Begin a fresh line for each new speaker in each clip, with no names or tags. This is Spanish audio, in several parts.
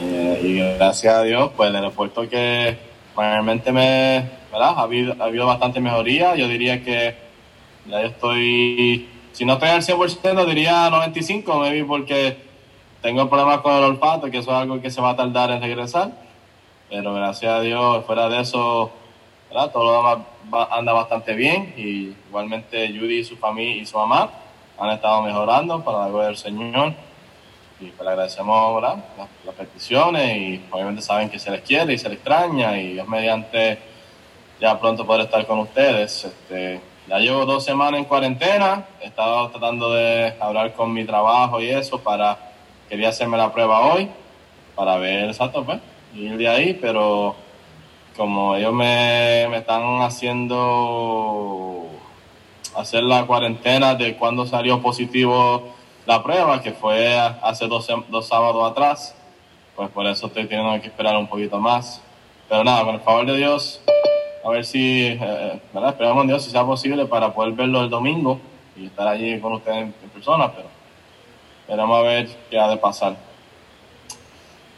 Eh, y gracias a Dios, pues el aeropuerto que realmente me, ¿verdad? Ha habido, ha habido bastante mejoría. Yo diría que ya yo estoy, si no estoy al 100%, diría 95, maybe porque tengo problemas con el olfato, que eso es algo que se va a tardar en regresar. Pero gracias a Dios, fuera de eso, ¿verdad? todo lo demás anda bastante bien. Y igualmente Judy y su familia y su mamá han estado mejorando para la gloria del Señor. Y pues le agradecemos. Las, las peticiones y obviamente saben que se les quiere y se les extraña y es mediante ya pronto poder estar con ustedes. Este, ya llevo dos semanas en cuarentena, he estado tratando de hablar con mi trabajo y eso para, quería hacerme la prueba hoy para ver exacto, pues, ir de ahí, pero como ellos me, me están haciendo hacer la cuarentena de cuando salió positivo la prueba, que fue hace dos, dos sábados atrás, pues por eso estoy teniendo que esperar un poquito más. Pero nada, con el favor de Dios, a ver si, eh, ¿verdad? Esperamos en Dios si sea posible para poder verlo el domingo y estar allí con ustedes en, en persona, pero esperamos a ver qué ha de pasar.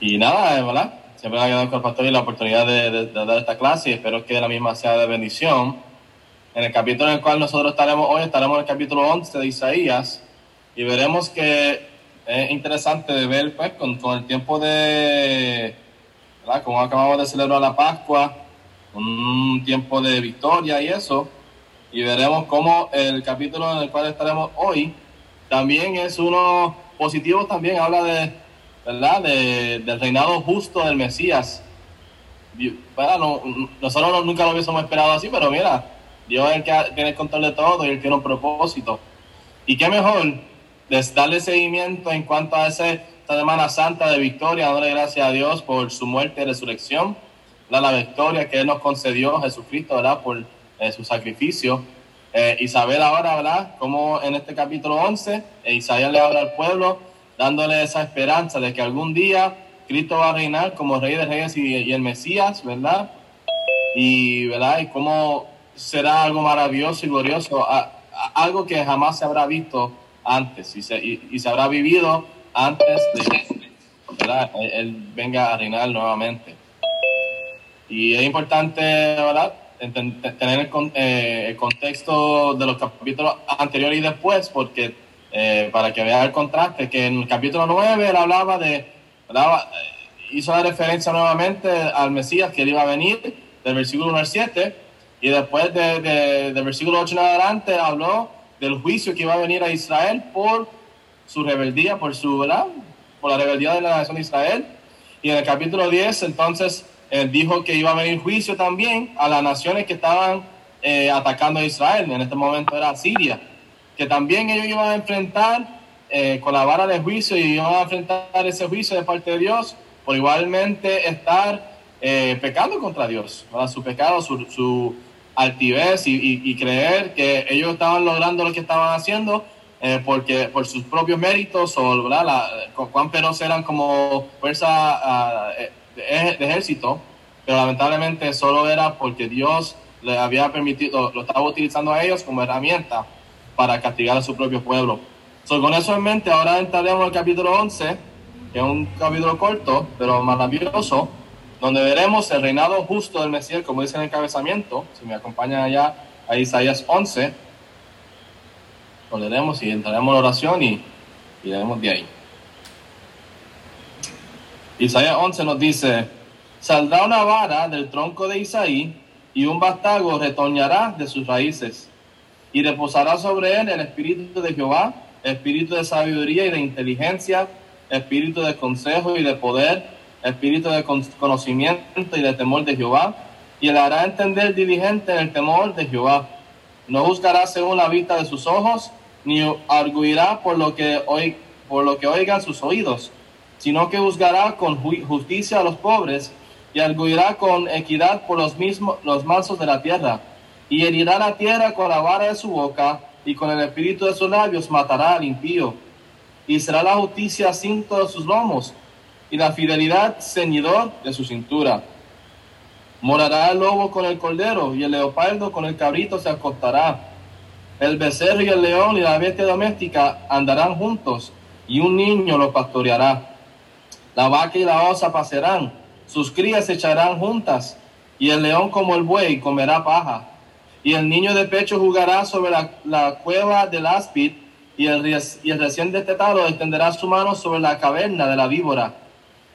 Y nada, eh, ¿verdad? Siempre me ha quedado con el pastor y la oportunidad de, de- de dar esta clase y espero que la misma sea de bendición. En el capítulo en el cual nosotros estaremos hoy, estaremos en el capítulo 11 de Isaías y veremos que es interesante de ver, pues, con, con el tiempo de, ¿verdad? Como acabamos de celebrar la Pascua, un tiempo de victoria y eso, y veremos cómo el capítulo en el cual estaremos hoy también es uno positivo, también habla de, ¿verdad? De, del reinado justo del Mesías. ¿verdad? No- nosotros no- nunca lo hubiésemos esperado así, pero mira, Dios es el que tiene el control de todo y él tiene un propósito. Y qué mejor de darle seguimiento en cuanto a esta Semana Santa de victoria, dándole gracias a Dios por su muerte y resurrección, la, victoria que Él nos concedió, Jesucristo, ¿verdad? Por eh, su sacrificio. Eh, y saber ahora, ¿verdad? Como en este capítulo 11, eh, Isaías le habla al pueblo, dándole esa esperanza de que algún día Cristo va a reinar como Rey de Reyes y, el Mesías, ¿verdad? y verdad y cómo será algo maravilloso y glorioso algo que jamás se habrá visto antes y se, y, y se habrá vivido antes de que. Él, él venga a reinar nuevamente. Y es importante verdad tener el, eh, el contexto de los capítulos anteriores y después porque eh, para que vea el contraste que en el capítulo 9 él hablaba de hablaba, eh, hizo la referencia nuevamente al Mesías que él iba a venir del versículo 1 al 7 y después de, de- del versículo 8 en adelante habló del juicio que iba a venir a Israel por su rebeldía, por su ¿verdad? por la rebeldía de la nación de Israel y en el capítulo 10 entonces eh, dijo que iba a venir juicio también a las naciones que estaban eh, atacando a Israel, en este momento era Siria, que también ellos iban a enfrentar eh, con la vara de juicio y iban a enfrentar ese juicio de parte de Dios por igualmente estar eh, pecando contra Dios, ¿verdad? su pecado, su altivez y, y- creer que ellos estaban logrando lo que estaban haciendo eh, porque por sus propios méritos o ¿verdad? La, cu- cuán feroz eran como fuerza eh, de, ej- de ejército, pero lamentablemente solo era porque Dios le había permitido, lo estaba utilizando a ellos como herramienta para castigar a su propio pueblo. So, con eso en mente, ahora entraremos al capítulo 11, que es un capítulo corto, pero maravilloso, donde veremos el reinado justo del Mesías, como dice en el encabezamiento. Si me acompañan allá a Isaías 11, lo leeremos y entraremos en la oración y, y leeremos de ahí. Isaías 11 nos dice, saldrá una vara del tronco de Isaí y un bastago retoñará de sus raíces y reposará sobre él el espíritu de Jehová, espíritu de sabiduría y de inteligencia, espíritu de consejo y de poder, espíritu de con- conocimiento y de temor de Jehová, y le hará entender diligente en el temor de Jehová. No juzgará según la vista de sus ojos, ni arguirá por lo que, por lo que oigan sus oídos, sino que juzgará con ju- justicia a los pobres y arguirá con equidad por los mismos los mansos de la tierra y herirá la tierra con la vara de su boca y con el espíritu de sus labios matará al impío y será la justicia cinto de sus lomos y la fidelidad ceñidor de su cintura morará el lobo con el cordero y el leopardo con el cabrito se acostará el becerro y el león y la bestia doméstica andarán juntos y un niño los pastoreará La vaca y la osa pasarán, sus crías se echarán juntas, y el león como el buey comerá paja. Y el niño de pecho jugará sobre la, cueva del áspid, y el, y el recién destetado extenderá su mano sobre la caverna de la víbora.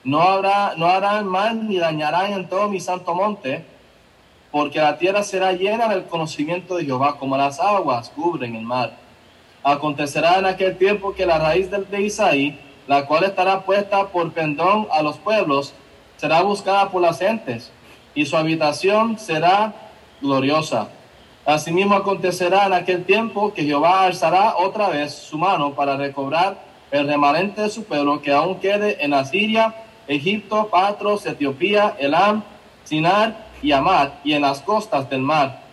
No, habrá, no harán mal ni dañarán en todo mi santo monte, porque la tierra será llena del conocimiento de Jehová, como las aguas cubren el mar. Acontecerá en aquel tiempo que la raíz de, de Isaí, la cual estará puesta por pendón a los pueblos, será buscada por las gentes, y su habitación será gloriosa. Asimismo acontecerá en aquel tiempo que Jehová alzará otra vez su mano para recobrar el remanente de su pueblo que aún quede en Asiria, Egipto, Patros, Etiopía, Elam, Sinar y Amad, y en las costas del mar.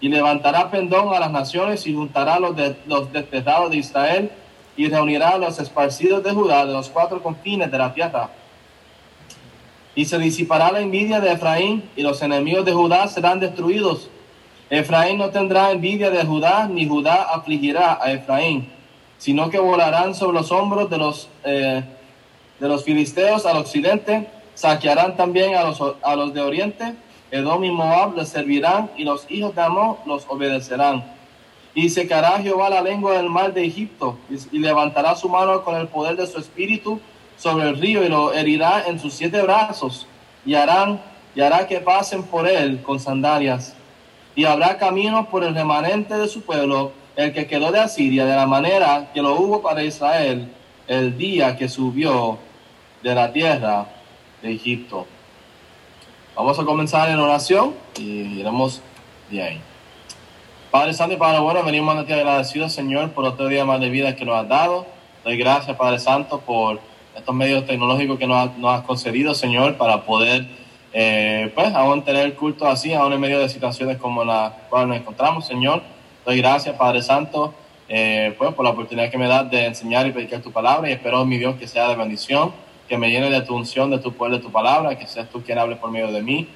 Y levantará pendón a las naciones y juntará los, de, los de Israel y reunirá a los esparcidos de Judá de los cuatro confines de la tierra. Y se disipará la envidia de Efraín y los enemigos de Judá serán destruidos. Efraín no tendrá envidia de Judá, ni Judá afligirá a Efraín, sino que volarán sobre los hombros de los, eh, de los filisteos al occidente, saquearán también a los, a los de oriente Edom y Moab les servirán y los hijos de Amón los obedecerán. Y secará Jehová la lengua del mar de Egipto y levantará su mano con el poder de su espíritu sobre el río y lo herirá en sus siete brazos y harán y hará que pasen por él con sandalias. Y habrá camino por el remanente de su pueblo, el que quedó de Asiria, de la manera que lo hubo para Israel el día que subió de la tierra de Egipto. Vamos a comenzar en oración y iremos de ahí. Padre Santo y Padre bueno, venimos a ti agradecidos, Señor, por otro día más de vida que nos has dado. Doy gracias, Padre Santo, por estos medios tecnológicos que nos, has concedido, Señor, para poder, eh, pues, aún tener culto así, aún en medio de situaciones como la cual nos encontramos, Señor. Doy gracias, Padre Santo, eh, pues, por la oportunidad que me das de enseñar y predicar tu palabra y espero, mi Dios, que sea de bendición que me llene de tu unción, de tu poder, de tu palabra, que seas tú quien hable por medio de mí,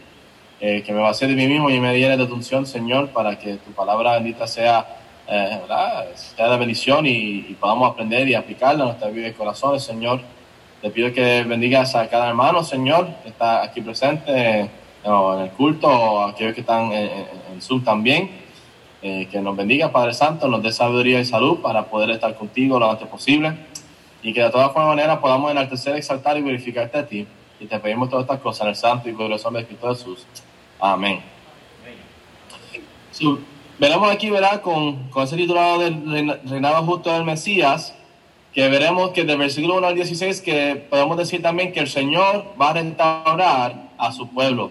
eh, que me va a hacer de mí mismo y me llene de tu unción, Señor, para que tu palabra bendita sea, eh, sea de bendición y, podamos aprender y aplicarla a nuestra vida y corazones, Señor. Te pido que bendigas a cada hermano, Señor, que está aquí presente en el culto, o a aquellos que están en, en Zoom también. Eh, que nos bendiga, Padre Santo, nos dé sabiduría y salud para poder estar contigo lo antes posible y que de todas maneras podamos enaltecer, exaltar y glorificarte a ti. Y te pedimos todas estas cosas en el santo y glorioso nombre de Cristo Jesús. Amén. veremos aquí, ¿verdad? Con, con ese titulado del reinado justo del Mesías, que veremos que del versículo 1 al 16, que podemos decir también que el Señor va a restaurar a su pueblo.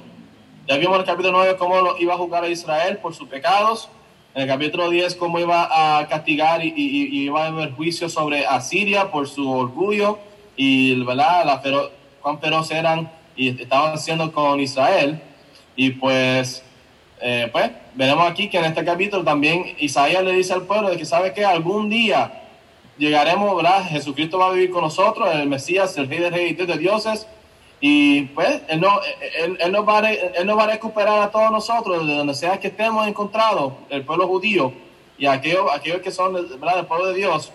Ya vimos en el capítulo 9 cómo lo iba a juzgar a Israel por sus pecados, el capítulo 10 cómo iba a castigar y, iba a haber juicio sobre Asiria por su orgullo y ¿verdad? La cuán feroz eran y estaban haciendo con Israel. Y pues, eh, pues, veremos aquí que en este capítulo también Isaías le dice al pueblo de que sabe que algún día llegaremos, ¿verdad? Jesucristo va a vivir con nosotros, el Mesías, el Rey de Reyes de dioses, y pues Él, no, él, él, nos va a, él nos va a recuperar a todos nosotros, de donde sea que estemos encontrados, el pueblo judío y aquellos, aquellos que son ¿verdad? del pueblo de Dios,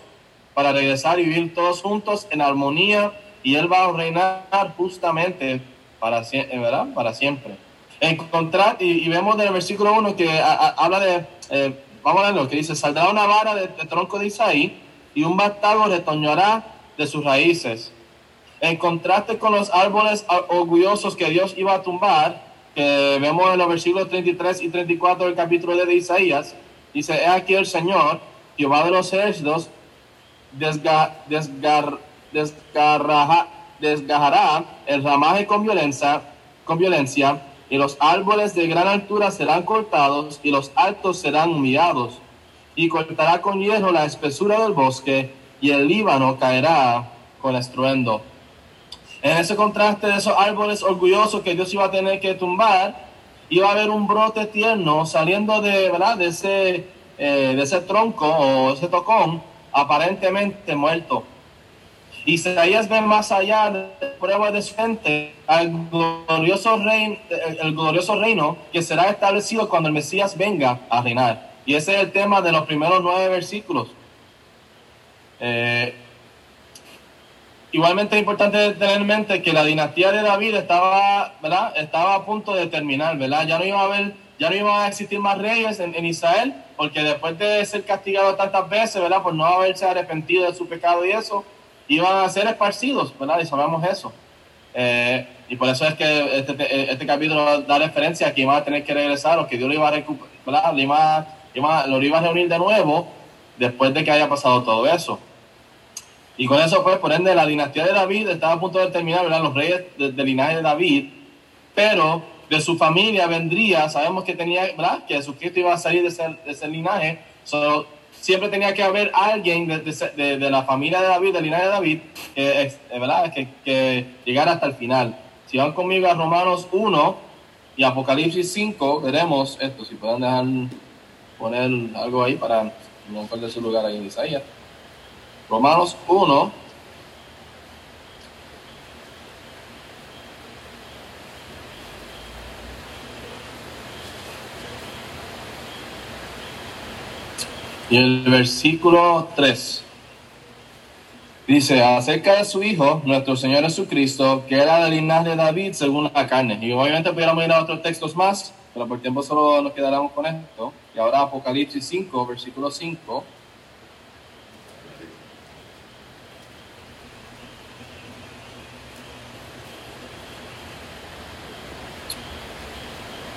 para regresar y vivir todos juntos en armonía y Él va a reinar justamente para, ¿verdad? para siempre. Encontrar, y, y vemos en el versículo 1 que habla de, eh, vamos a lo que dice, saldrá una vara de, tronco de Isaí y un bastardo retoñará de sus raíces en contraste con los árboles orgullosos que Dios iba a tumbar, que vemos en los versículos 33 y 34 del capítulo de Isaías, dice, he aquí el Señor, Jehová de los ejércitos, desgarrará el ramaje con violencia, con violencia, y los árboles de gran altura serán cortados, y los altos serán humillados, y cortará con hierro la espesura del bosque, y el Líbano caerá con estruendo. En ese contraste de esos árboles orgullosos que Dios iba a tener que tumbar, iba a haber un brote tierno saliendo de, ¿verdad? de, ese, eh, de ese tronco o ese tocón aparentemente muerto. Isaías ve más allá de pruebas de su gente al glorioso, reino, el glorioso reino que será establecido cuando el Mesías venga a reinar. Y ese es el tema de los primeros nueve versículos. Eh, igualmente es importante tener en mente que la dinastía de David estaba, ¿verdad? Estaba a punto de terminar, ¿verdad? Ya no iba a haber, ya no iba a existir más reyes en, Israel, porque después de ser castigado tantas veces, ¿verdad? Por no haberse arrepentido de su pecado y eso, iban a ser esparcidos, ¿verdad? Y sabemos eso. Eh, y por eso es que este, este, capítulo da referencia a que iba a tener que regresar o que Dios lo iba a recuperar, lo iba, lo iba a reunir de nuevo después de que haya pasado todo eso. Y con eso, pues, por ende, la dinastía de David estaba a punto de terminar, ¿verdad? Los reyes del linaje de David, pero de su familia vendría, sabemos que tenía, ¿verdad? Que Jesucristo iba a salir de ese, de ese linaje, siempre tenía que haber alguien de, de, la familia de David, del linaje de David, que, ¿verdad? Que, que llegara hasta el final. Si van conmigo a Romanos 1 y Apocalipsis 5, veremos esto, si pueden dejar poner algo ahí para no perder su lugar ahí en Isaías. Romanos 1. Y el versículo 3 dice acerca de su Hijo, nuestro Señor Jesucristo, que era del linaje de David según la carne. Y obviamente pudiéramos ir a otros textos más, pero por tiempo solo nos quedaremos con esto. Y ahora Apocalipsis 5, versículo 5.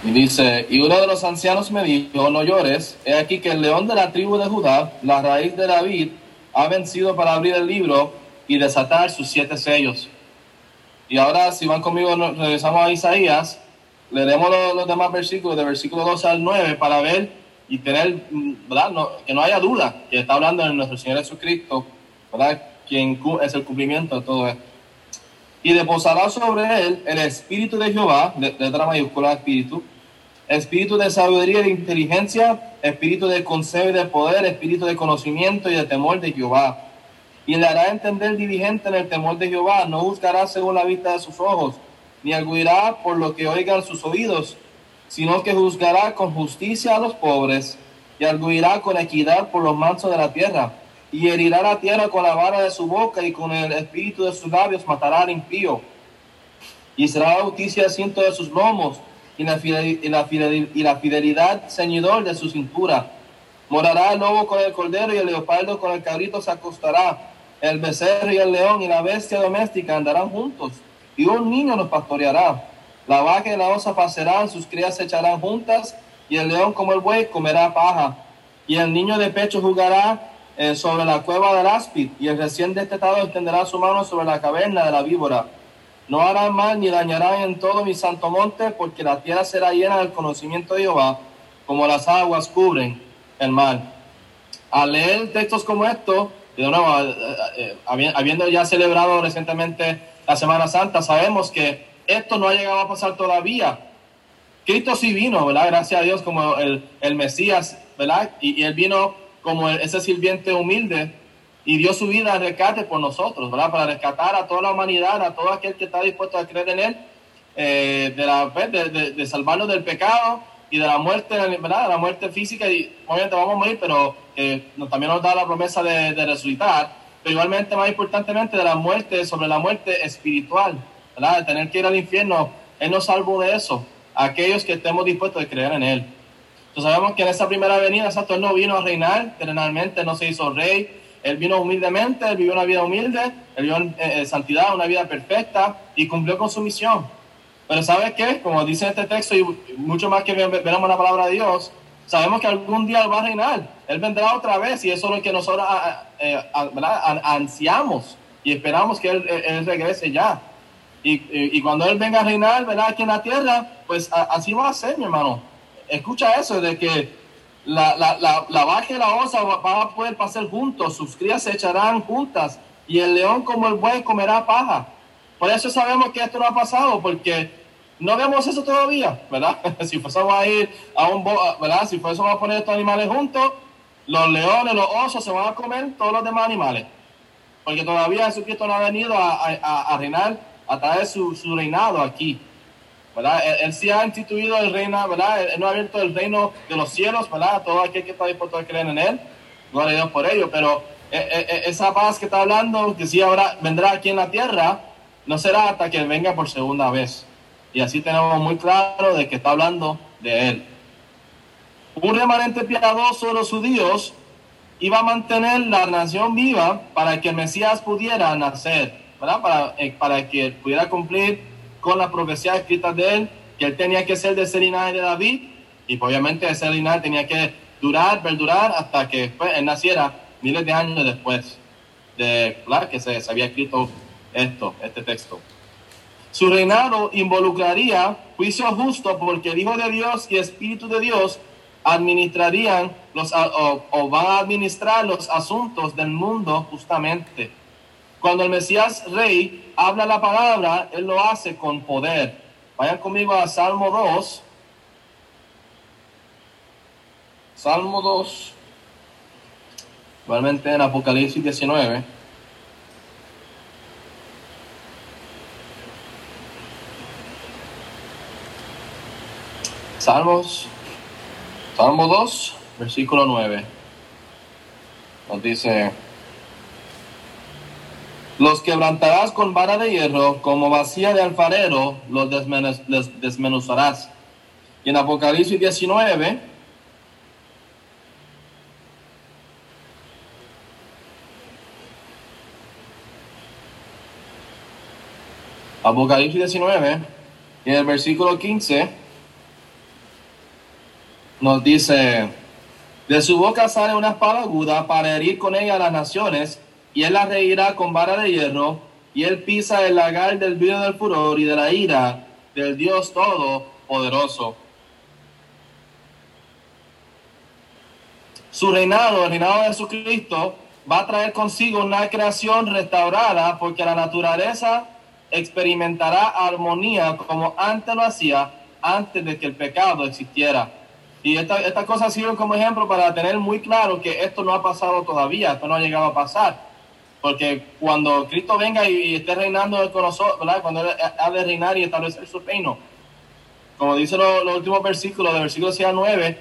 Y dice, y uno de los ancianos me dijo, no llores, he aquí que el león de la tribu de Judá, la raíz de David, ha vencido para abrir el libro y desatar sus siete sellos. Y ahora, si van conmigo, regresamos a Isaías, leeremos los, demás versículos, de versículo 12 al 9, para ver y tener, ¿verdad? que no haya duda que está hablando de nuestro Señor Jesucristo, ¿verdad? Quien es el cumplimiento de todo esto. Y deposará sobre él el espíritu de Jehová, letra mayúscula, espíritu, espíritu de sabiduría y de inteligencia, espíritu de consejo y de poder, espíritu de conocimiento y de temor de Jehová. Y le hará entender diligente en el temor de Jehová, no juzgará según la vista de sus ojos, ni arguirá por lo que oigan sus oídos, sino que juzgará con justicia a los pobres, y arguirá con equidad por los mansos de la tierra, y herirá la tierra con la vara de su boca, y con el espíritu de sus labios matará al impío. Y será justicia de sus lomos, y la, fidelidad, ceñidor de su cintura. Morará el lobo con el cordero y el leopardo con el cabrito se acostará. El becerro y el león y la bestia doméstica andarán juntos y un niño los pastoreará. La vaca y la osa pasarán, sus crías se echarán juntas y el león como el buey comerá paja. Y el niño de pecho jugará eh, sobre la cueva del áspid y el recién destetado extenderá su mano sobre la caverna de la víbora no harán mal ni dañarán en todo mi santo monte, porque la tierra será llena del conocimiento de Jehová, como las aguas cubren el mar. Al leer textos como estos, de nuevo, eh, eh, eh, habiendo ya celebrado recientemente la Semana Santa, sabemos que esto no ha llegado a pasar todavía. Cristo sí vino, ¿verdad? Gracias a Dios como el, el Mesías, ¿verdad? Y, y él vino como ese sirviente humilde y dio su vida al rescate por nosotros, ¿verdad? Para rescatar a toda la humanidad, a todo aquel que está dispuesto a creer en Él, eh, de, la, pues, de, de, salvarnos del pecado y de la muerte, ¿verdad? De la muerte física, y obviamente vamos a morir, pero eh, también nos da la promesa de, de, resucitar, pero igualmente más importantemente de la muerte, sobre la muerte espiritual, ¿verdad? De tener que ir al infierno, Él nos salvó de eso, aquellos que estemos dispuestos a creer en Él. Entonces sabemos que en esa primera venida, exacto, Él no vino a reinar terrenalmente, no se hizo rey, él vino humildemente, él vivió una vida humilde, él vivió en eh, santidad, una vida perfecta y cumplió con su misión. Pero ¿sabes qué? Como dice este texto y mucho más que veremos la palabra de Dios, sabemos que algún día Él va a reinar. Él vendrá otra vez y eso es lo que nosotros eh, ansiamos y esperamos que Él, regrese ya. Y, y, cuando Él venga a reinar, ¿verdad? Aquí en la tierra, pues así va a ser, mi hermano. Escucha eso de que la, la, la, la vaca y la osa van a poder pasar juntos, sus crías se echarán juntas y el león como el buey comerá paja. Por eso sabemos que esto no ha pasado, porque no vemos eso todavía, ¿verdad? si fuésemos a ir a un, ¿verdad? Si fuésemos a poner estos animales juntos, los leones, los osos se van a comer todos los demás animales. Porque todavía Jesucristo no ha venido a, a, a reinar, a traer su, su reinado aquí. ¿Verdad? Él, sí ha instituido el reino, ¿verdad? Él, no ha abierto el reino de los cielos, ¿verdad? Todo aquel que está dispuesto a creer en Él, gloria a Dios por ello, pero esa paz que está hablando, que sí ahora vendrá aquí en la tierra, no será hasta que venga por segunda vez. Y así tenemos muy claro de que está hablando de él. Un remanente piadoso de los judíos iba a mantener la nación viva para que el Mesías pudiera nacer, ¿verdad? Para, eh, para que pudiera cumplir con la profecía escrita de él, que él tenía que ser de ese linaje de David, y obviamente ese linaje tenía que durar, perdurar, hasta que él naciera miles de años después de que se, había escrito esto, este texto. Su reinado involucraría juicio justo porque el Hijo de Dios y Espíritu de Dios administrarían los, o, van a administrar los asuntos del mundo justamente. Cuando el Mesías Rey habla la palabra, Él lo hace con poder. Vayan conmigo a Salmo 2. Salmo 2. Igualmente en Apocalipsis 19. Salmos, Salmo 2, versículo 9. Nos dice, los quebrantarás con vara de hierro, como vacía de alfarero, los desmenuzarás. Y en Apocalipsis 19, Apocalipsis 19, y en el versículo 15, nos dice, de su boca sale una espada aguda para herir con ella a las naciones, y él la reirá con vara de hierro, y él pisa el lagar del vino del furor y de la ira del Dios Todopoderoso. Su reinado, el reinado de Jesucristo, va a traer consigo una creación restaurada porque la naturaleza experimentará armonía como antes lo hacía, antes de que el pecado existiera. Y estas esta cosas sirven como ejemplo para tener muy claro que esto no ha pasado todavía, esto no ha llegado a pasar. Porque cuando Cristo venga y, esté reinando con nosotros, ¿verdad? cuando Él ha de reinar y establecer su reino, como dice los últimos versículos, del versículo 6 a 9,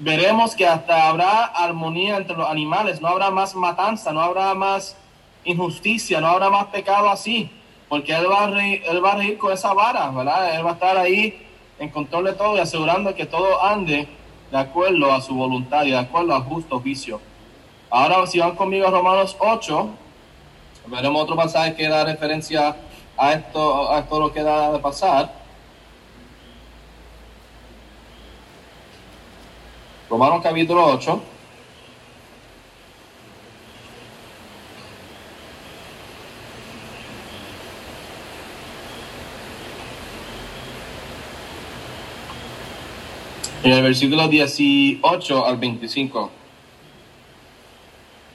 veremos que hasta habrá armonía entre los animales, no habrá más matanza, no habrá más injusticia, no habrá más pecado así, porque Él va a reír, él va a reír con esa vara, ¿verdad? Él va a estar ahí en control de todo y asegurando que todo ande de acuerdo a su voluntad y de acuerdo a justo juicio. Ahora, si van conmigo a Romanos 8, veremos otro pasaje que da referencia a esto, a esto lo que da de pasar. Romanos capítulo 8. En el versículo 18 al 25,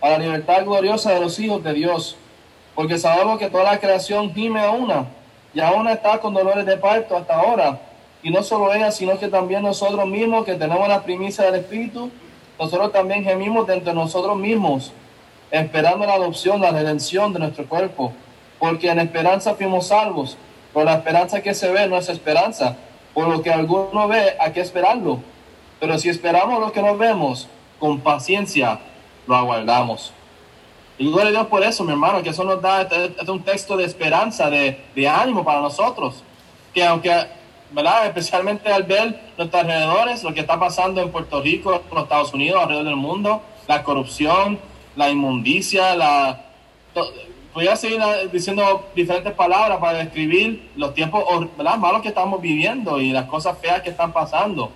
a la libertad gloriosa de los hijos de Dios. Porque sabemos que toda la creación gime a una, y aún está con dolores de parto hasta ahora. Y no solo ella, sino que también nosotros mismos, que tenemos la primicia del Espíritu, nosotros también gemimos dentro de nosotros mismos, esperando la adopción, la redención de nuestro cuerpo. Porque en esperanza fuimos salvos, pero la esperanza que se ve no es esperanza por lo que alguno ve, hay que esperarlo. Pero si esperamos lo que nos vemos, con paciencia lo aguardamos. Y gloria a Dios por eso, mi hermano, que eso nos da este, este un texto de esperanza, de, de, ánimo para nosotros. Que aunque, ¿verdad? Especialmente al ver nuestros alrededores, lo que está pasando en Puerto Rico, en los Estados Unidos, alrededor del mundo, la corrupción, la inmundicia, la voy a seguir diciendo diferentes palabras para describir los tiempos malos que estamos viviendo y las cosas feas que están pasando.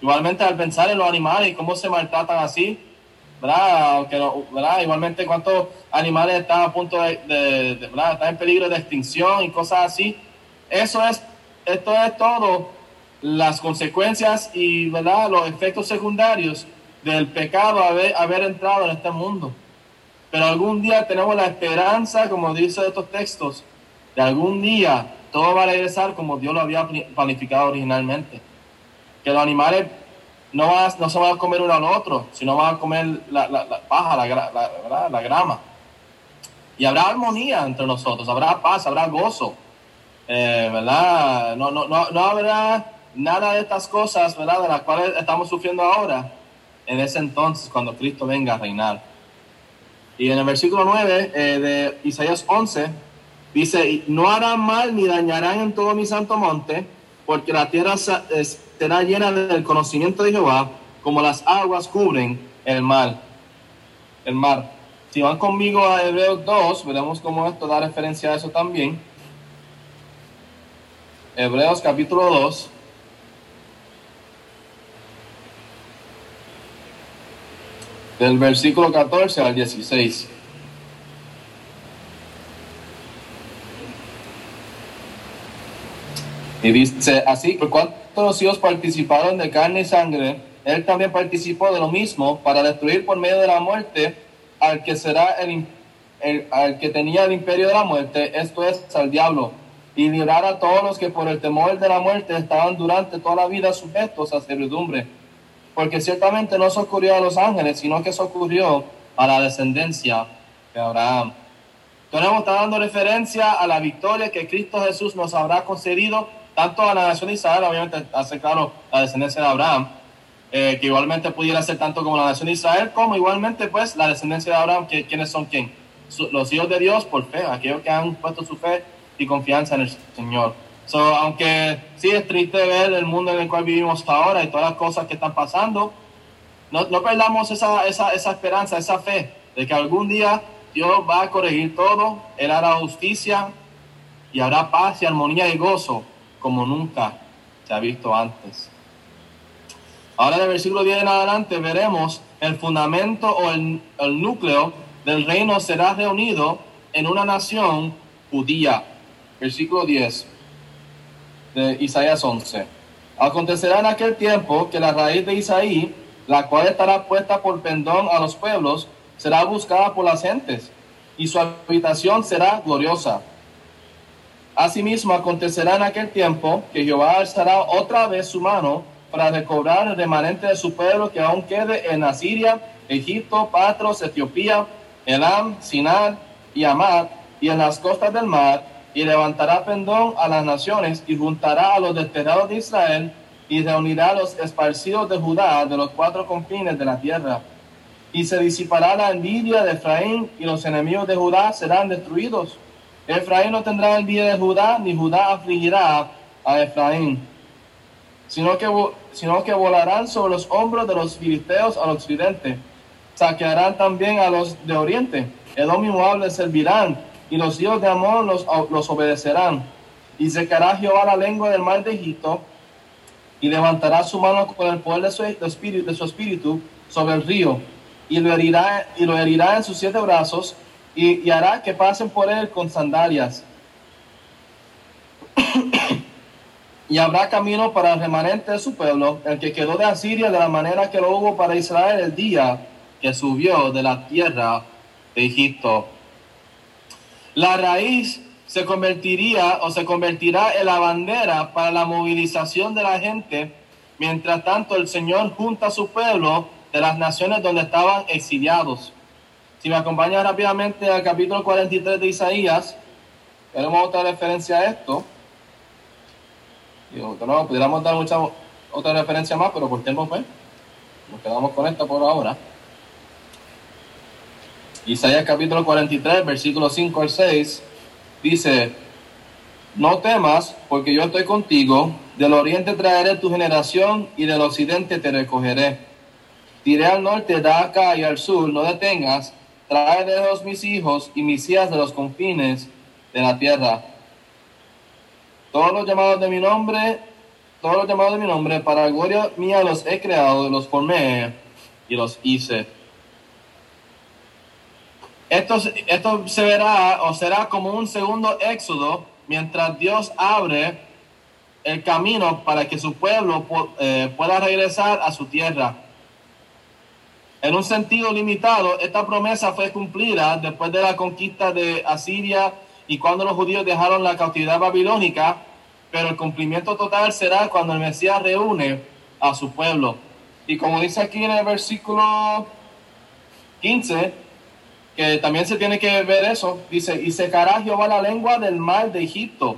Igualmente al pensar en los animales y cómo se maltratan así, ¿verdad? ¿verdad? Igualmente cuántos animales están a punto de, ¿verdad? están en peligro de extinción y cosas así. Eso es, esto es todo las consecuencias y ¿verdad? los efectos secundarios del pecado haber, haber entrado en este mundo. pero algún día tenemos la esperanza, como dice estos textos, de algún día todo va a regresar como Dios lo había planificado originalmente. Que los animales no, van no se van a comer uno al otro, sino van a comer la, la, paja, la, la, grama. Y habrá armonía entre nosotros, habrá paz, habrá gozo. Eh, ¿Verdad? No, no, no, no habrá nada de estas cosas, ¿verdad? De las cuales estamos sufriendo ahora, en ese entonces, cuando Cristo venga a reinar. Y en el versículo 9 eh, de Isaías 11, dice, no harán mal ni dañarán en todo mi santo monte, porque la tierra será llena del conocimiento de Jehová, como las aguas cubren el mar. El mar. Si van conmigo a Hebreos 2, veremos cómo esto da referencia a eso también. Hebreos capítulo 2. del versículo 14 al 16. Y dice así, por cuanto los hijos participaron de carne y sangre, él también participó de lo mismo para destruir por medio de la muerte al que será el, al que tenía el imperio de la muerte, esto es al diablo, y librar a todos los que por el temor de la muerte estaban durante toda la vida sujetos a servidumbre porque ciertamente no se ocurrió a los ángeles, sino que se ocurrió a la descendencia de Abraham. Entonces está dando referencia a la victoria que Cristo Jesús nos habrá concedido, tanto a la nación de Israel, obviamente hace claro la descendencia de Abraham, eh, que igualmente pudiera ser tanto como la nación de Israel, como igualmente pues la descendencia de Abraham, que quienes son quién? Los hijos de Dios por fe, aquellos que han puesto su fe y confianza en el Señor. So, aunque sí es triste ver el mundo en el cual vivimos ahora y todas las cosas que están pasando, no, no perdamos esa, esa, esa esperanza, esa fe de que algún día Dios va a corregir todo, Él hará justicia y habrá paz y armonía y gozo como nunca se ha visto antes. Ahora del versículo 10 en adelante veremos el fundamento o el, núcleo del reino será reunido en una nación judía. Versículo 10 de Isaías 11. Acontecerá en aquel tiempo que la raíz de Isaí, la cual estará puesta por pendón a los pueblos, será buscada por las gentes, y su habitación será gloriosa. Asimismo, acontecerá en aquel tiempo que Jehová alzará otra vez su mano para recobrar el remanente de su pueblo que aún quede en Asiria, Egipto, Patros, Etiopía, Elam, Sinar y Amad, y en las costas del mar, y levantará pendón a las naciones y juntará a los desterrados de Israel y reunirá a los esparcidos de Judá de los cuatro confines de la tierra. Y se disipará la envidia de Efraín y los enemigos de Judá serán destruidos. Efraín no tendrá envidia de Judá, ni Judá afligirá a Efraín, sino que, sino que volarán sobre los hombros de los filisteos al occidente. Saquearán también a los de oriente. Edom y Moab servirán y los hijos de los, los obedecerán. Y secará Jehová la lengua del mar de Egipto, y levantará su mano con el poder de su, espíritu, de su espíritu sobre el río, y lo herirá, y lo herirá en sus siete brazos, y, hará que pasen por él con sandalias. y habrá camino para el remanente de su pueblo, el que quedó de Asiria de la manera que lo hubo para Israel el día que subió de la tierra de Egipto. La raíz se convertiría o se convertirá en la bandera para la movilización de la gente. Mientras tanto, el Señor junta a su pueblo de las naciones donde estaban exiliados. Si me acompaña rápidamente al capítulo 43 de Isaías, tenemos otra referencia a esto. no, pudiéramos dar mucha otra referencia más, pero por tiempo pues, nos quedamos con esta por ahora. Isaías capítulo 43, versículo 5 al 6, dice, no temas, porque yo estoy contigo, del oriente traeré tu generación y del occidente te recogeré. Diré al norte, da acá y al sur, no detengas, trae de los mis hijos y mis hijas de los confines de la tierra. Todos los llamados de mi nombre, todos los llamados de mi nombre, para gloria mía los he creado, los formé y los hice. Esto, esto se verá o será como un segundo éxodo mientras Dios abre el camino para que su pueblo eh, pueda regresar a su tierra. En un sentido limitado, esta promesa fue cumplida después de la conquista de Asiria y cuando los judíos dejaron la cautividad babilónica, pero el cumplimiento total será cuando el Mesías reúne a su pueblo. Y como dice aquí en el versículo 15, que también se tiene que ver eso, dice, y secará Jehová la lengua del mar de Egipto.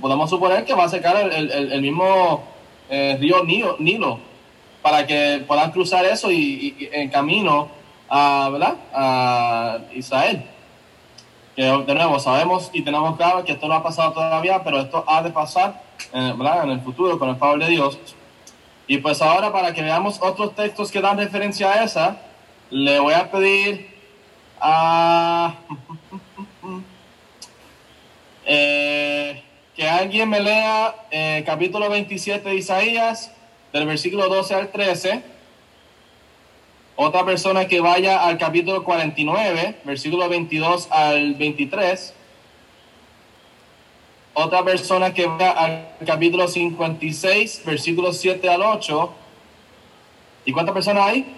podemos suponer que va a secar el, mismo eh, río Nilo, para que puedan cruzar eso y, en camino a, ¿verdad? a Israel que de nuevo sabemos y tenemos claro que esto no ha pasado todavía, pero esto ha de pasar eh, en el futuro con el favor de Dios. Y pues ahora para que veamos otros textos que dan referencia a esa, le voy a pedir a eh, que alguien me lea eh, capítulo 27 de Isaías, del versículo 12 al 13 otra persona que vaya al capítulo 49, versículo 22 al 23. Otra persona que vaya al capítulo 56, versículo 7 al 8. ¿Y cuántas personas hay?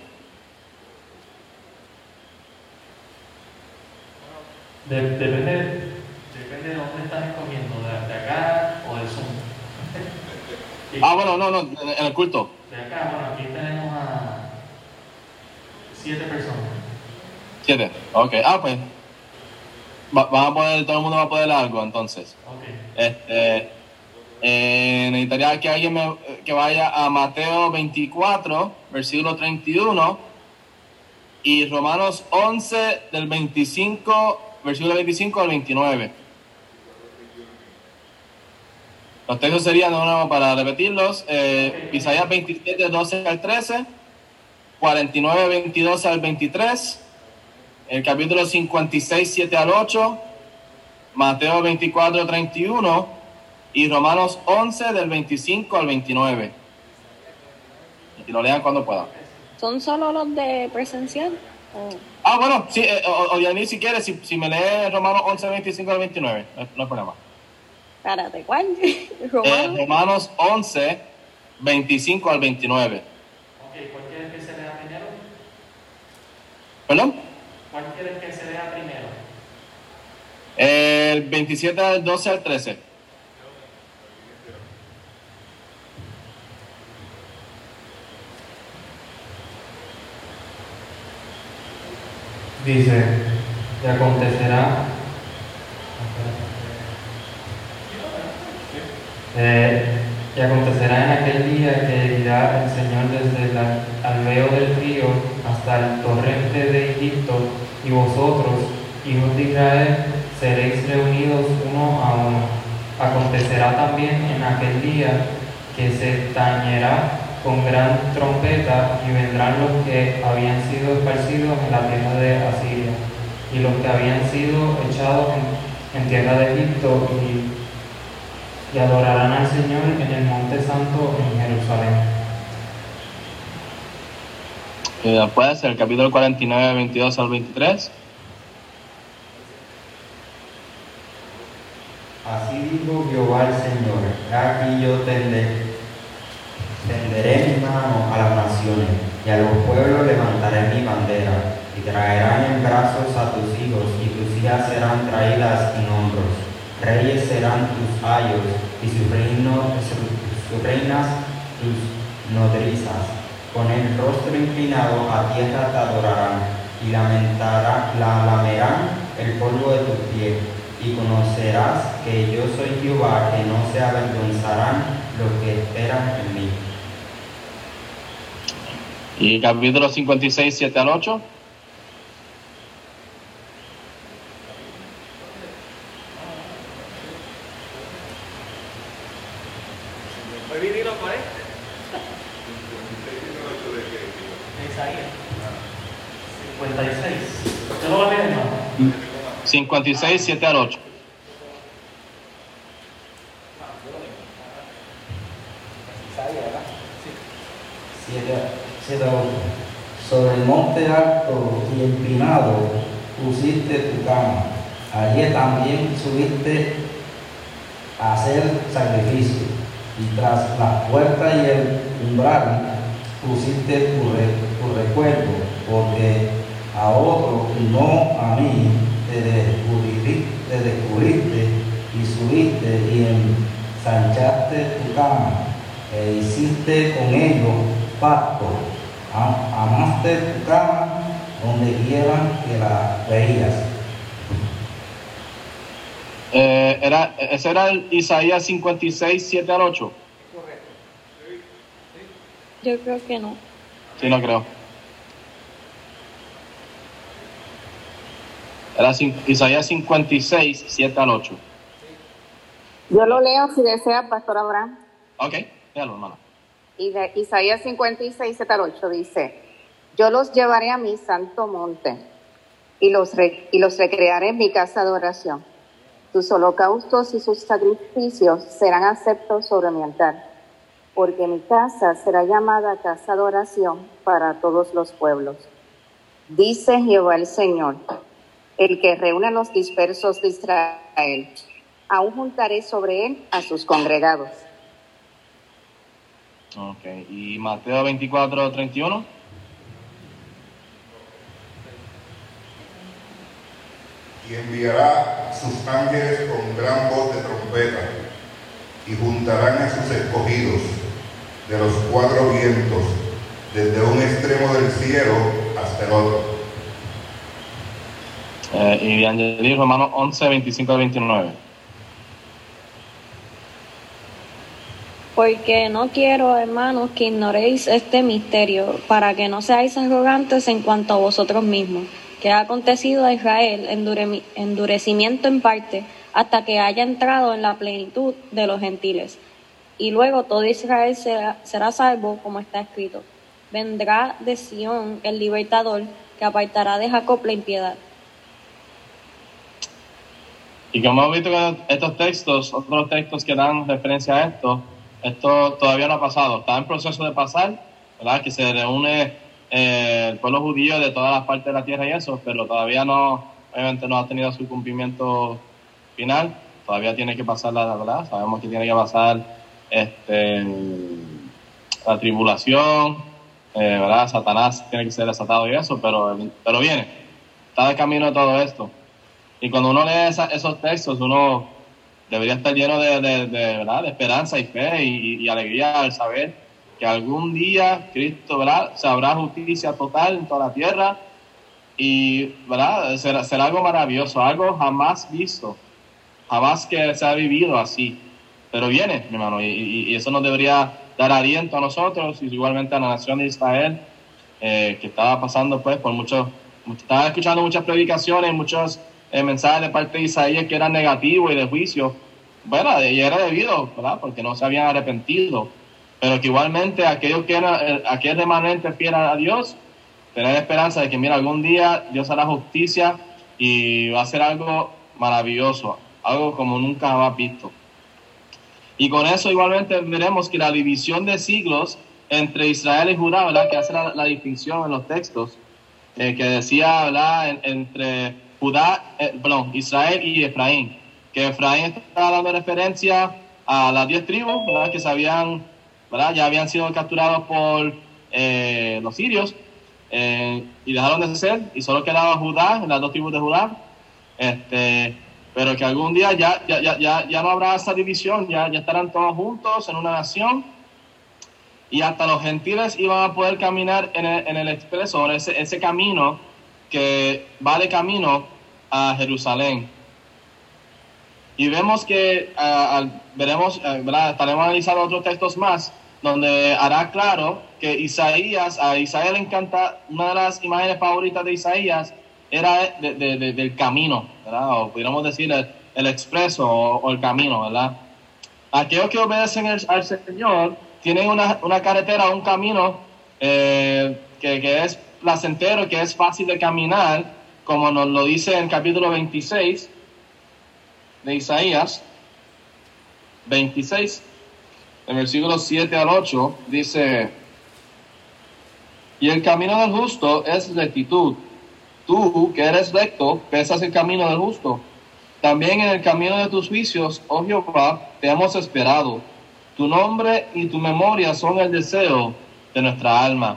depende, de dónde estás escogiendo, de, acá o del Zoom.
Ah, bueno, no, no, en el culto.
De acá, bueno, aquí tenemos a Siete personas.
Siete, ok. Ah, pues. Va, a poder, todo el mundo va a poder algo entonces.
Okay.
Este, eh, necesitaría que alguien me, que vaya a Mateo 24, versículo 31, y Romanos 11, del 25, versículo 25 al 29. Los textos serían, de para repetirlos, eh, Isaías 27, 12 al 13. 49, 22 al 23, el capítulo 56, 7 al 8, Mateo 24, 31 y Romanos 11 del 25 al 29. Y lo lean cuando puedan.
¿Son solo los de presencial?
Ah, bueno, sí, eh, o, ya ni si quieres, si, si, me lee Romanos 11, 25 al 29, no, hay problema.
Espérate, ¿cuál?
Romanos, eh, Romanos 11, 25 al 29. ¿Perdón?
¿Cuál quieres que se lea primero?
El 27 del 12 al 13.
Dice, y acontecerá eh, y acontecerá en aquel día que irá el Señor desde el alveo del río hasta el torrente de Egipto, y vosotros, hijos de Israel, seréis reunidos uno a uno. Acontecerá también en aquel día que se tañerá con gran trompeta y vendrán los que habían sido esparcidos en la tierra de Asiria y los que habían sido echados en, tierra de Egipto y y adorarán al Señor en el Monte Santo en Jerusalén.
Y después, el capítulo 49, 22 al 23.
Así dijo Jehová el Señor, aquí yo tenderé, tenderé mi mano a las naciones, y a los pueblos levantaré mi bandera, y traerán en brazos a tus hijos, y tus hijas serán traídas en hombros Reyes serán tus ayos y sus, reinas tus nodrizas. Con el rostro inclinado a tierra te adorarán y lamentarán, la lamerán el polvo de tu pie. Y conocerás que yo soy Jehová, que no se avergonzarán los que esperan en mí.
Y capítulo 56, 7 al 8.
¿Yo no lo
56, 7 al 8.
Sobre el monte alto y empinado pusiste tu cama. Allí también subiste a hacer sacrificio. Y tras la puerta y el umbral pusiste tu, tu recuerdo, porque a otro, no a mí, te descubriste, te descubriste y subiste y ensanchaste tu cama e hiciste con ellos pacto. Amaste tu cama donde quiera que la veías.
Eh, era, ese era el Isaías 56, 7 al 8.
Yo creo que no.
Sí, no creo. Era Isaías 56, 7 al 8.
Yo lo leo si desea, Pastor Abraham.
Ok, déjalo, hermano.
Y de Isaías 56, 7 al 8 dice, yo los llevaré a mi santo monte y los, re- y los recrearé en mi casa de oración. Sus holocaustos y sus sacrificios serán aceptos sobre mi altar, porque mi casa será llamada casa de oración para todos los pueblos. Dice Jehová el Señor, el que reúne a los dispersos de Israel. Aún juntaré sobre él a sus congregados.
Ok, y Mateo 24, 31.
y enviará sus ángeles con gran voz de trompeta y juntarán a sus escogidos de los cuatro vientos, desde un extremo del cielo hasta el otro.
Eh, y añadir Romanos 11, 25 al 29.
Porque no quiero, hermanos, que ignoréis este misterio, para que no seáis arrogantes en cuanto a vosotros mismos, que ha acontecido a Israel endurecimiento en parte, hasta que haya entrado en la plenitud de los gentiles. Y luego todo Israel será, será salvo, como está escrito. Vendrá de Sión el libertador, que apartará de Jacob la impiedad.
Y como hemos visto que estos textos, otros textos que dan referencia a esto, esto todavía no ha pasado. Está en proceso de pasar, ¿verdad? Que se reúne eh, el pueblo judío de todas las partes de la tierra y eso, pero todavía no, obviamente no ha tenido su cumplimiento final. Todavía tiene que pasar la verdad. Sabemos que tiene que pasar este, la tribulación, eh, ¿verdad? Satanás tiene que ser desatado y eso, pero, pero viene. Está de camino de todo esto. Y cuando uno lee esa- esos textos, uno debería estar lleno de, de- de, ¿verdad? de esperanza y fe y, y alegría al saber que algún día Cristo ¿verdad? se habrá justicia total en toda la tierra y ¿verdad? Será, será algo maravilloso, algo jamás visto, jamás que se ha vivido así. Pero viene, mi hermano, y, y- eso nos debería dar aliento a nosotros y igualmente a la nación de Israel, eh, que estaba pasando pues por muchos, estaba escuchando muchas predicaciones, muchos eh, mensajes de parte de Isaías que eran negativos y de juicio. Bueno, y era debido, ¿verdad? Porque no se habían arrepentido. Pero que igualmente aquellos que eran, eh, aquel remanente fiel a Dios, tener esperanza de que, mira, algún día Dios hará justicia y va a ser algo maravilloso, algo como nunca jamás visto. Y con eso igualmente veremos que la división de siglos entre Israel y Judá, ¿verdad? Que hace la, distinción en los textos, eh, que decía, ¿verdad? En- entre Judá, eh, perdón, Israel y Efraín, que Efraín estaba dando referencia a las diez tribus, ¿verdad? Que se habían, ¿verdad? Ya habían sido capturados por eh, los sirios eh, y dejaron de ser, y solo quedaba Judá, las dos tribus de Judá, este, pero que algún día ya, ya, ya, ya, ya no habrá esa división, ya, ya estarán todos juntos en una nación y hasta los gentiles iban a poder caminar en el, en el expreso, ese, ese camino que va de camino a Jerusalén. Y vemos que al- veremos, ¿verdad? estaremos analizando otros textos más, donde hará claro que Isaías, a Isaías le encanta, una de las imágenes favoritas de Isaías era de- de- de- del camino, ¿verdad? O pudiéramos decir el, el expreso o, el camino, ¿verdad? Aquellos que obedecen al Señor tienen una, una carretera, un camino eh, que, que es placentero, que es fácil de caminar, como nos lo dice en capítulo 26 de Isaías, 26, en versículos 7 al 8, dice, y el camino del justo es rectitud. Tú, que eres recto, pesas el camino del justo. También en el camino de tus juicios, oh Jehová, te hemos esperado. Tu nombre y tu memoria son el deseo de nuestra alma.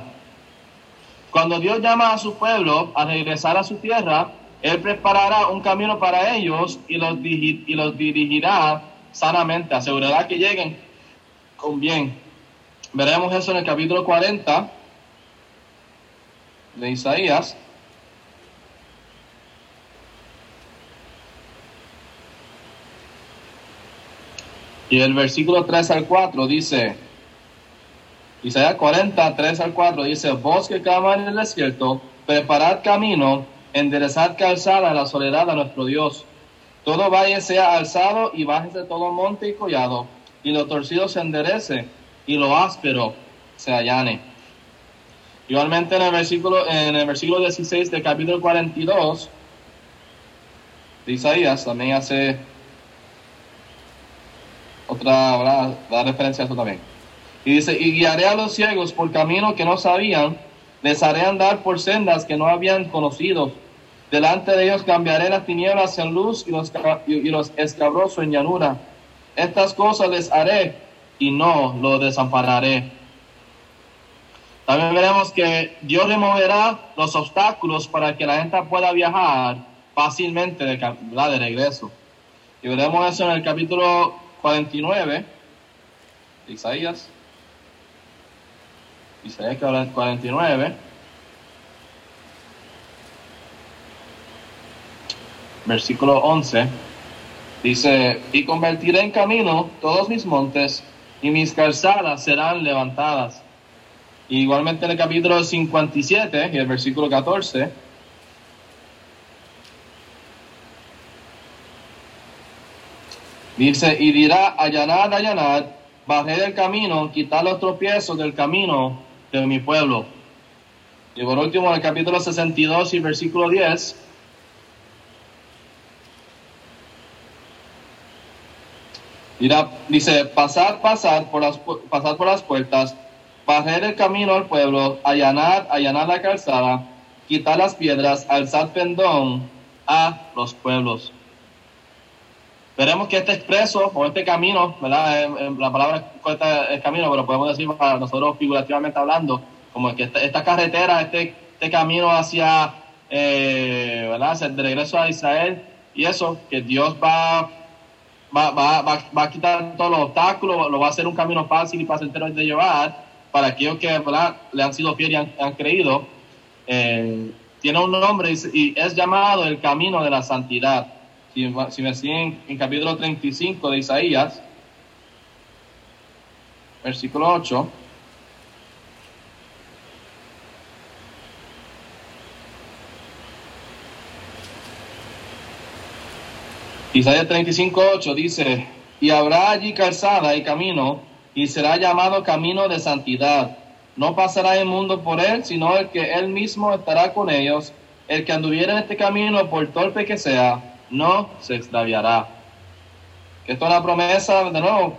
Cuando Dios llama a su pueblo a regresar a su tierra, Él preparará un camino para ellos y los, dirigirá sanamente, asegurará que lleguen con bien. Veremos eso en el capítulo 40 de Isaías. Y el versículo 3 al 4 dice, Isaías 40, 3 al 4 dice, vos que clama en el desierto, preparad camino, enderezad calzada en la soledad a nuestro Dios. Todo valle sea alzado y bájese todo monte y collado, y lo torcido se enderece, y lo áspero se allane. Igualmente en el versículo, en el versículo 16 del capítulo 42 de Isaías también hace otra, da referencia a eso también. Y dice, y guiaré a los ciegos por camino que no sabían, les haré andar por sendas que no habían conocido. Delante de ellos cambiaré las tinieblas en luz y los, y los escabrosos en llanura. Estas cosas les haré y no lo desampararé. También veremos que Dios removerá los obstáculos para que la gente pueda viajar fácilmente de, de regreso. Y veremos eso en el capítulo 49 de Isaías. Isaías 49. Versículo 11. Dice, y convertiré en camino todos mis montes y mis calzadas serán levantadas. igualmente en el capítulo 57 y el versículo 14. Dice, y dirá, allanar, allanar, bajé del camino, quitar los tropiezos del camino de mi pueblo. Y por último, el capítulo 62 y versículo 10, dirá, dice, pasar, pasar por las, pasar por las puertas, barrer el camino al pueblo, allanar, allanar la calzada, quitar las piedras, alzar pendón a los pueblos. Veremos que este expreso o este camino, ¿verdad? La palabra es camino, pero podemos decir para nosotros figurativamente hablando, como que esta, carretera, este, este camino hacia, eh, ¿verdad? de regreso a Israel y eso, que Dios va, va, va, va, a quitar todos los obstáculos, lo va a hacer un camino fácil y placentero de llevar para aquellos que ¿verdad? le han sido fieles y han, creído. Eh, tiene un nombre y es llamado el camino de la santidad si, me siguen en capítulo 35 de Isaías, versículo 8. Isaías 35, 8 dice, y habrá allí calzada y camino, y será llamado camino de santidad. No pasará el mundo por él, sino el que él mismo estará con ellos. El que anduviera en este camino, por torpe que sea, no se extraviará. Esto es una promesa, de nuevo,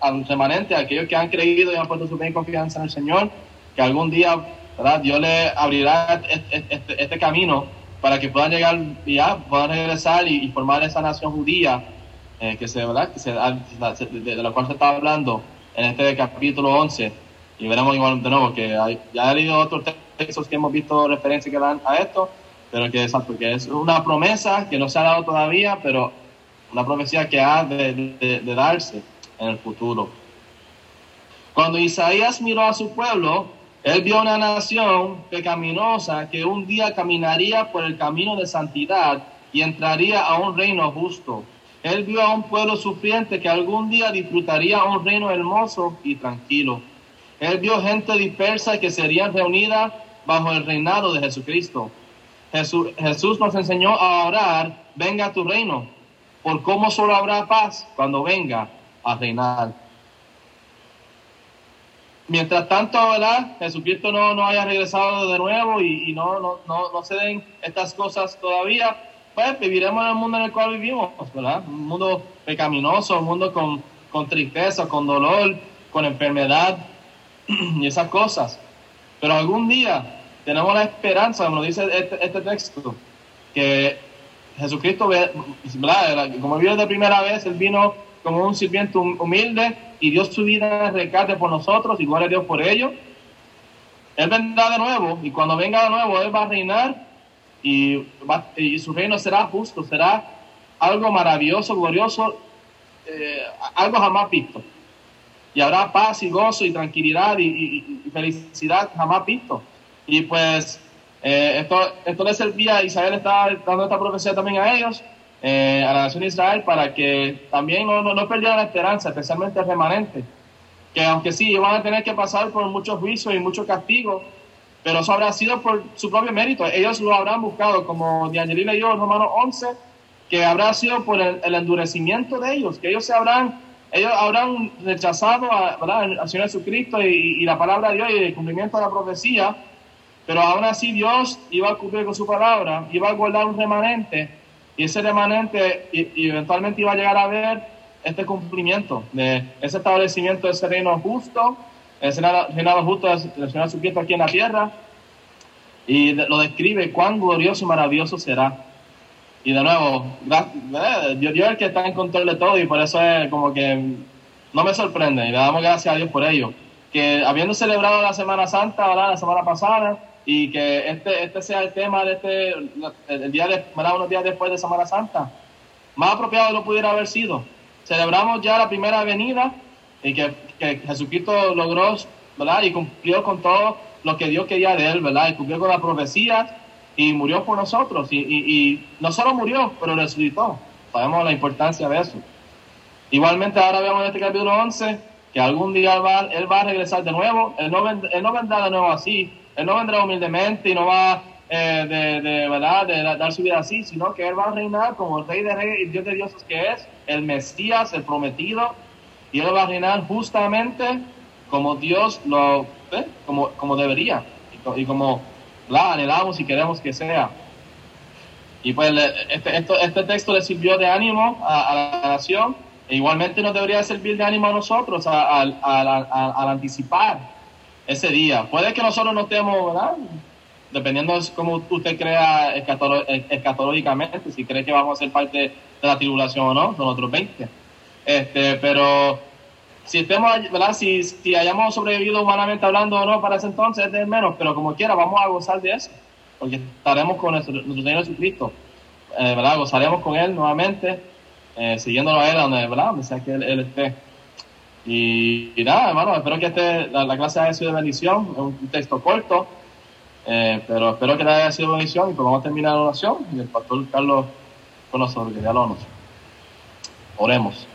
al remanente, a aquellos que han creído y han puesto su confianza en el Señor, que algún día ¿verdad? Dios le abrirá este, este, camino para que puedan llegar, ya, puedan regresar y, formar esa nación judía eh, que se, ¿verdad? Que se, de, la cual se está hablando en este capítulo 11. Y veremos igual de nuevo que hay, ya he leído otros textos que hemos visto referencia que dan a esto, pero que, exacto, que es una promesa que no se ha dado todavía, pero una promesa que ha de, darse en el futuro. Cuando Isaías miró a su pueblo, él vio una nación pecaminosa que un día caminaría por el camino de santidad y entraría a un reino justo. Él vio a un pueblo sufriente que algún día disfrutaría un reino hermoso y tranquilo. Él vio gente dispersa que serían reunida bajo el reinado de Jesucristo. Jesús, nos enseñó a orar, venga a tu reino, por cómo solo habrá paz cuando venga a reinar. Mientras tanto, ¿verdad? Jesucristo no, no haya regresado de nuevo y, no, no, no, se den estas cosas todavía, pues viviremos en el mundo en el cual vivimos, ¿verdad? Un mundo pecaminoso, un mundo con, con tristeza, con dolor, con enfermedad y esas cosas. Pero algún día tenemos la esperanza, como dice este, este, texto, que Jesucristo, como vio de primera vez, Él vino como un sirviente humilde y dio su vida en rescate por nosotros, igual a Dios por ello. Él vendrá de nuevo y cuando venga de nuevo, Él va a reinar y, va- y su reino será justo, será algo maravilloso, glorioso, eh, algo jamás visto. Y habrá paz y gozo y tranquilidad y felicidad jamás visto. Y pues eh, esto, esto le servía, Israel está dando esta profecía también a ellos, eh, a la nación de Israel, para que también no, no, no perdieran la esperanza, especialmente el remanente. Que aunque sí, van a tener que pasar por muchos juicios y muchos castigos, pero eso habrá sido por su propio mérito. Ellos lo habrán buscado, como D'Angeli leyó en Romanos 11, que habrá sido por el, el endurecimiento de ellos, que ellos se habrán, ellos habrán rechazado a, al Señor Jesucristo y, y la palabra de Dios y el cumplimiento de la profecía, pero aún así Dios iba a cumplir con su palabra, iba a guardar un remanente, y ese remanente y, y eventualmente iba a llegar a ver este cumplimiento de ese establecimiento de ese reino justo, ese reinado justo del Señor Jesucristo aquí en la tierra, y de- lo describe cuán glorioso y maravilloso será. Y de nuevo, eh, Dios, Dios es el que está en control de todo y por eso es como que no me sorprende y le damos gracias a Dios por ello. Que habiendo celebrado la Semana Santa, ¿verdad? la semana pasada, y que este, este sea el tema de este, el día de, unos días después de Semana Santa, más apropiado no pudiera haber sido. Celebramos ya la primera venida y que, que Jesucristo logró, ¿verdad? Y cumplió con todo lo que Dios quería de él, ¿verdad? Y cumplió con las profecías y murió por nosotros. Y, y, y no solo murió, pero resucitó. Sabemos la importancia de eso. Igualmente ahora vemos en este capítulo 11 que algún día va, él va a regresar de nuevo. Él no, él no vendrá de nuevo así. Él no vendrá humildemente y no va eh, de, de, ¿verdad? de dar su vida así, sino que él va a reinar como el rey de reyes y Dios de dioses que es, el Mesías, el prometido. Y él va a reinar justamente como Dios lo, ¿eh? como, como debería y, y como la anhelamos y queremos que sea. Y pues este, este texto le sirvió de ánimo a, a la nación, e igualmente nos debería servir de ánimo a nosotros al anticipar ese día. Puede que nosotros no estemos, ¿verdad? Dependiendo de cómo usted crea escatológicamente, si cree que vamos a ser parte de la tribulación o no, son otros 20. Este, pero si estemos, ¿verdad? Si, si hayamos sobrevivido humanamente hablando o no para ese entonces, es de menos, pero como quiera, vamos a gozar de eso, porque estaremos con nuestro, nuestro Señor Jesucristo, eh, ¿verdad? Gozaremos con Él nuevamente, eh, siguiéndolo a Él, donde, ¿verdad? Que Él, Él esté. Y, y nada, hermano, espero que este, la, la clase haya sido de bendición, es un texto corto, eh, pero espero que le haya sido de bendición y pues vamos a terminar la oración y el pastor Carlos con nosotros, que ya lo nos. Oremos.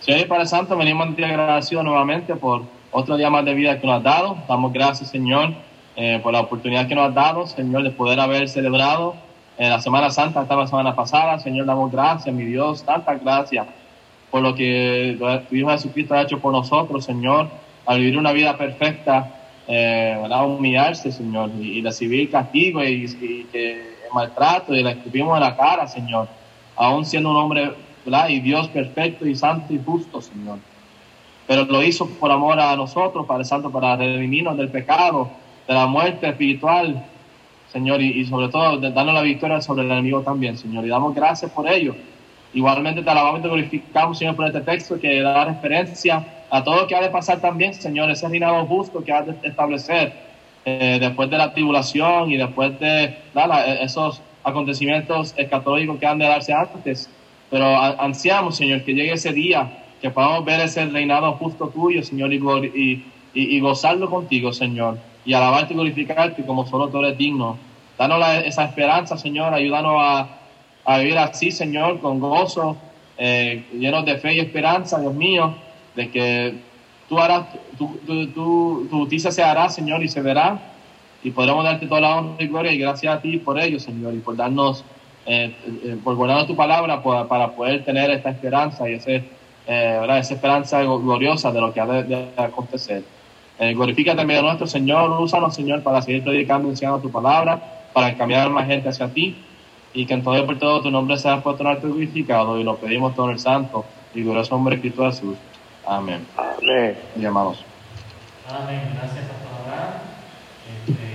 Señor y Padre Santo, venimos a ti agradecidos nuevamente por otro día más de vida que nos has dado. Damos gracias, Señor, eh, por la oportunidad que nos has dado, Señor, de poder haber celebrado eh, la Semana Santa, esta la semana pasada. Señor, damos gracias, mi Dios, tantas gracias por lo que tu Hijo Jesucristo ha hecho por nosotros, Señor, al vivir una vida perfecta, eh, humillarse, Señor, y, y recibir castigo y, y maltrato y le escupimos en la cara, Señor, aún siendo un hombre ¿verdad? y Dios perfecto y santo y justo, Señor. Pero lo hizo por amor a nosotros, Padre Santo, para redimirnos del pecado, de la muerte espiritual, Señor, y, y sobre todo de darnos la victoria sobre el enemigo también, Señor. Y damos gracias por ello. Igualmente te alabamos y te glorificamos, Señor, por este texto que da referencia a todo lo que ha de pasar también, Señor, ese reinado justo que ha de establecer eh, después de la tribulación y después de ¿verdad? esos acontecimientos escatológicos que han de darse antes. Pero ansiamos, Señor, que llegue ese día, que podamos ver ese reinado justo tuyo, Señor, y, y, y- y gozarlo contigo, Señor, y alabarte y glorificarte como solo tú eres digno. Danos la- esa esperanza, Señor, ayúdanos a, a vivir así, Señor, con gozo, eh, llenos de fe y esperanza, Dios mío, de que tú harás, tu, tu, tu- justicia se hará, Señor, y se verá, y podremos darte toda la honra y gloria, y gracias a ti por ello, Señor, y por darnos, eh, eh, por guardarnos tu palabra por- para poder tener esta esperanza y ese, eh, ¿verdad? esa esperanza gloriosa de lo que ha de, de acontecer. Glorifica también a nuestro Señor, úsanos, Señor, para seguir predicando enseñando tu palabra, para encaminar más gente hacia ti, y que en todo y por todo tu nombre sea puesto en alto y glorificado, y lo pedimos todo en el santo y glorioso nombre de Cristo Jesús. Amén.
Amén.
Y amados.
Amén. Gracias, Pastor Abraham. Este,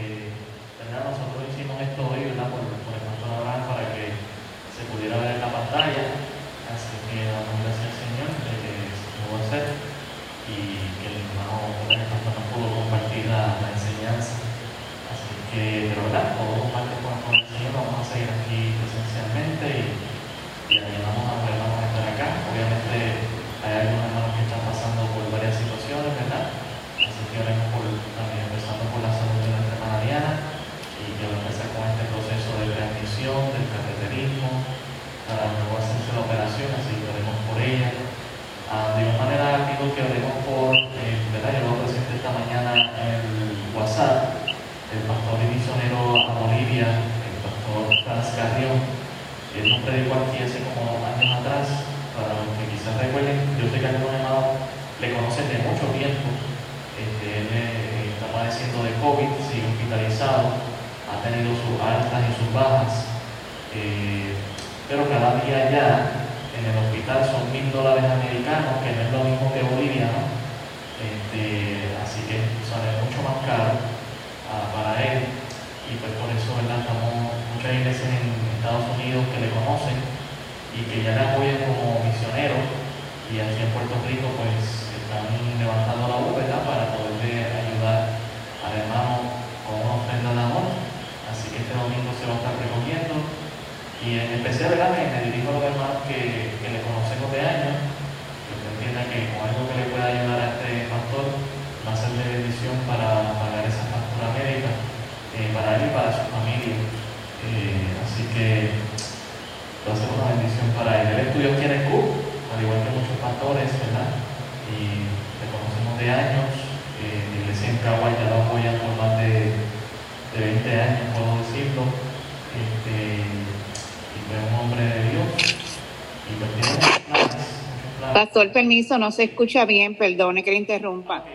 Pastor,
permiso, no se escucha bien, perdone que le interrumpa.